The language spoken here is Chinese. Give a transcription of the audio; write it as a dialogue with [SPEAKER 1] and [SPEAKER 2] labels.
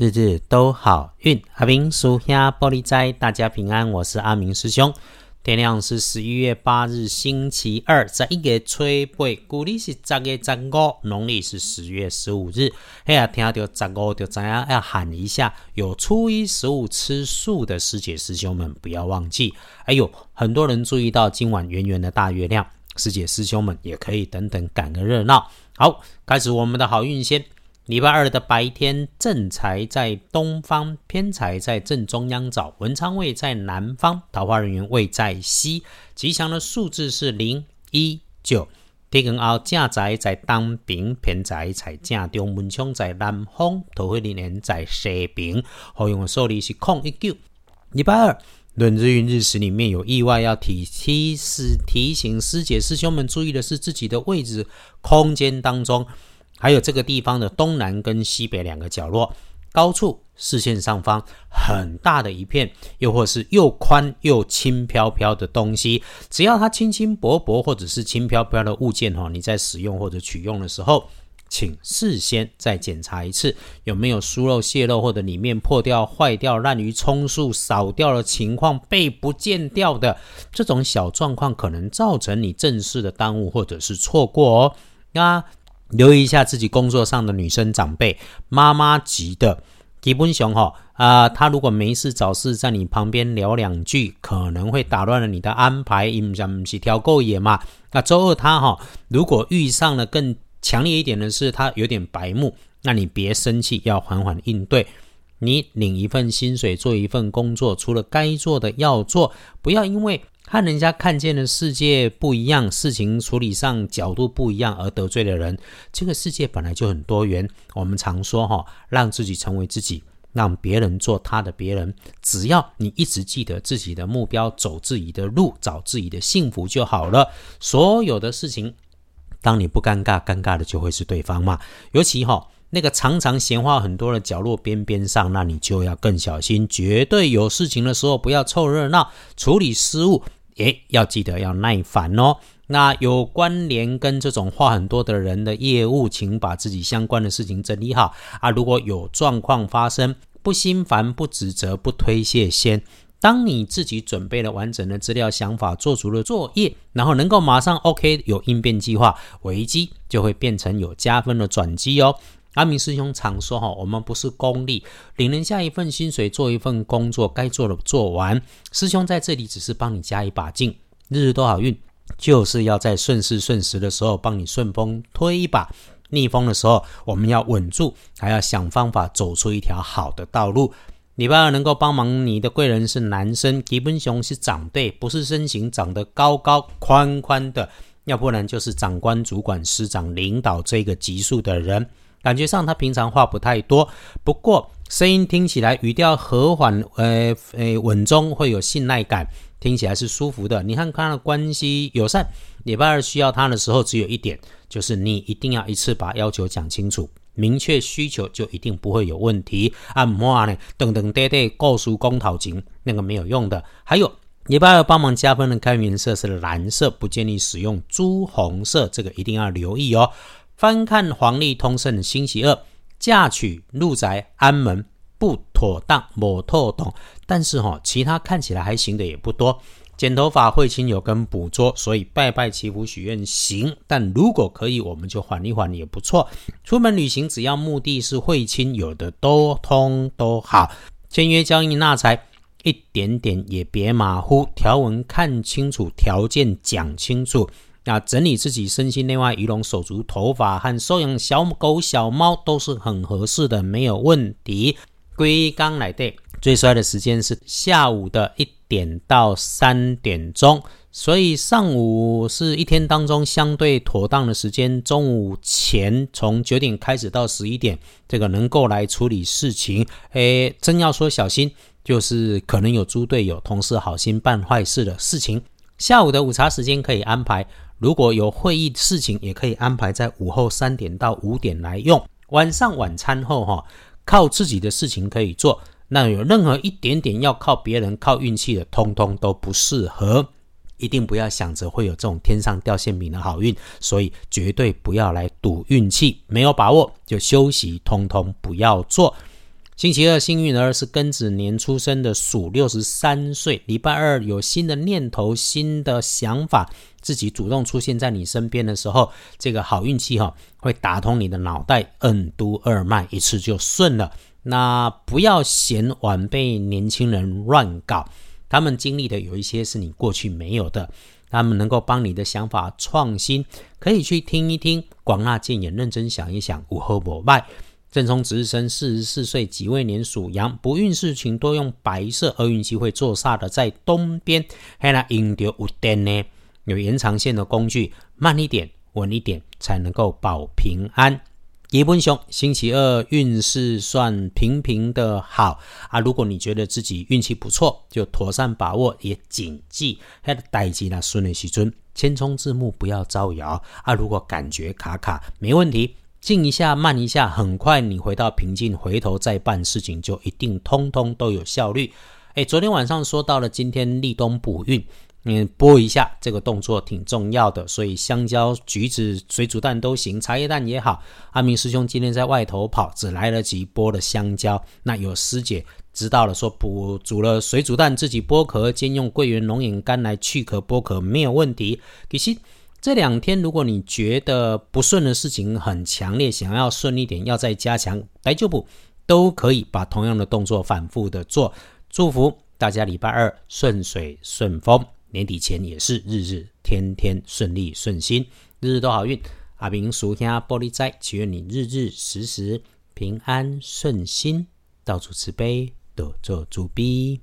[SPEAKER 1] 日日都好运。阿明属下玻璃斋，大家平安，我是阿明师兄。天亮是十一月八日，星期二，在一月初八，古历是十月十五，农历是十月十五日。哎呀，听到十五就怎样要喊一下，有初一十五吃素的师姐师兄们不要忘记。哎呦，很多人注意到今晚圆圆的大月亮，师姐师兄们也可以等等赶个热闹。好，开始我们的好运先。礼拜二的白天，正财在东方，偏财在正中央找，文昌位在南方，桃花人员位在西。吉祥的数字是零一九。天根后正财在东边，偏财在正中，文昌在南方，桃花人员在西边。好用的数字是空一九。礼拜二论日运日时里面有意外，要提提示提醒师姐师兄们注意的是自己的位置空间当中。还有这个地方的东南跟西北两个角落，高处视线上方很大的一片，又或是又宽又轻飘飘的东西，只要它轻轻薄薄或者是轻飘飘的物件哈，你在使用或者取用的时候，请事先再检查一次有没有疏漏泄漏或者里面破掉坏掉滥竽充数少掉的情况被不见掉的这种小状况，可能造成你正式的耽误或者是错过哦。那留意一下自己工作上的女生长辈、妈妈级的基本熊哈啊，他如果没事找事在你旁边聊两句，可能会打乱了你的安排。因为是挑够野嘛。那周二他哈，如果遇上了更强烈一点的是他有点白目，那你别生气，要缓缓应对。你领一份薪水做一份工作，除了该做的要做，不要因为。和人家看见的世界不一样，事情处理上角度不一样而得罪的人，这个世界本来就很多元。我们常说哈，让自己成为自己，让别人做他的别人。只要你一直记得自己的目标，走自己的路，找自己的幸福就好了。所有的事情，当你不尴尬，尴尬的就会是对方嘛。尤其哈。那个常常闲话很多的角落边边上，那你就要更小心，绝对有事情的时候不要凑热闹，处理失误，诶，要记得要耐烦哦。那有关联跟这种话很多的人的业务，请把自己相关的事情整理好啊。如果有状况发生，不心烦，不指责，不推卸，先当你自己准备了完整的资料、想法，做足了作业，然后能够马上 OK 有应变计划，危机就会变成有加分的转机哦。阿明师兄常说：“哈，我们不是功利，领人下一份薪水，做一份工作，该做的做完。师兄在这里只是帮你加一把劲，日日都好运，就是要在顺势顺时的时候帮你顺风推一把，逆风的时候我们要稳住，还要想方法走出一条好的道路。礼拜二能够帮忙你的贵人是男生，吉本雄是长辈，不是身形长得高高宽宽的，要不然就是长官、主管、师长、领导这个级数的人。”感觉上他平常话不太多，不过声音听起来语调和缓，呃呃稳中，会有信赖感，听起来是舒服的。你看他的关系友善，礼拜二需要他的时候，只有一点，就是你一定要一次把要求讲清楚，明确需求就一定不会有问题。按摩呢，等等爹爹告诉公讨情，那个没有用的。还有礼拜二帮忙加分的开运色是蓝色，不建议使用朱红色，这个一定要留意哦。翻看黄历通胜星期二，嫁娶入宅安门不妥当，某透懂。但是哈，其他看起来还行的也不多。剪头发会亲友跟捕捉，所以拜拜祈福许愿行。但如果可以，我们就缓一缓也不错。出门旅行，只要目的是会亲友的，都通都好。签约交易纳财，一点点也别马虎。条文看清楚，条件讲清楚。那整理自己身心内外仪容、手足、头发和收养小狗、小猫都是很合适的，没有问题。归刚来对，最帅的时间是下午的一点到三点钟，所以上午是一天当中相对妥当的时间。中午前从九点开始到十一点，这个能够来处理事情。诶，真要说小心，就是可能有猪队友、同事好心办坏事的事情。下午的午茶时间可以安排。如果有会议事情，也可以安排在午后三点到五点来用。晚上晚餐后，哈，靠自己的事情可以做。那有任何一点点要靠别人、靠运气的，通通都不适合。一定不要想着会有这种天上掉馅饼的好运，所以绝对不要来赌运气。没有把握就休息，通通不要做。星期二幸运儿是庚子年出生的，属六十三岁。礼拜二有新的念头、新的想法，自己主动出现在你身边的时候，这个好运气哈会打通你的脑袋，任督二脉一次就顺了。那不要嫌晚辈年轻人乱搞，他们经历的有一些是你过去没有的，他们能够帮你的想法创新，可以去听一听，广纳谏言，认真想一想，无后不败。正冲值日生四十四岁，己未年属羊，不运事情多用白色，厄运机会做煞的在东边。还那引得有电呢，有延长线的工具，慢一点，稳一点，才能够保平安。基本上星期二运势算平平的好啊。如果你觉得自己运气不错，就妥善把握，也谨记，还得待机那顺利时尊，千冲字幕不要招摇啊。如果感觉卡卡，没问题。静一下，慢一下，很快你回到平静，回头再办事情，就一定通通都有效率。哎，昨天晚上说到了，今天立冬补运，嗯，拨一下这个动作挺重要的，所以香蕉、橘子、水煮蛋都行，茶叶蛋也好。阿明师兄今天在外头跑，只来得及剥了香蕉。那有师姐知道了，说补煮了水煮蛋，自己剥壳，兼用桂圆龙眼干来去壳剥壳，没有问题。其实。这两天，如果你觉得不顺的事情很强烈，想要顺利点，要再加强，来就补，都可以把同样的动作反复的做。祝福大家礼拜二顺水顺风，年底前也是日日天天顺利顺心，日日都好运。阿明属下玻璃斋，祈愿你日日时时平安顺心，到处慈悲，多做主逼。